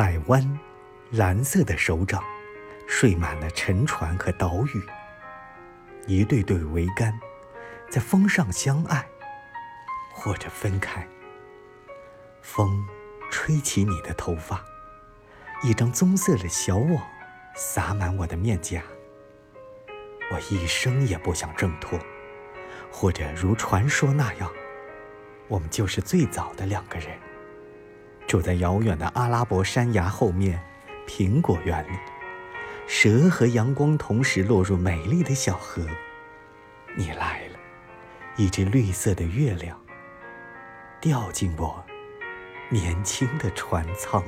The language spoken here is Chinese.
海湾，蓝色的手掌，睡满了沉船和岛屿。一对对桅杆，在风上相爱，或者分开。风吹起你的头发，一张棕色的小网撒满我的面颊。我一生也不想挣脱，或者如传说那样，我们就是最早的两个人，住在遥远的阿拉伯山崖后面苹果园里。蛇和阳光同时落入美丽的小河。你来了，一只绿色的月亮，掉进我年轻的船舱。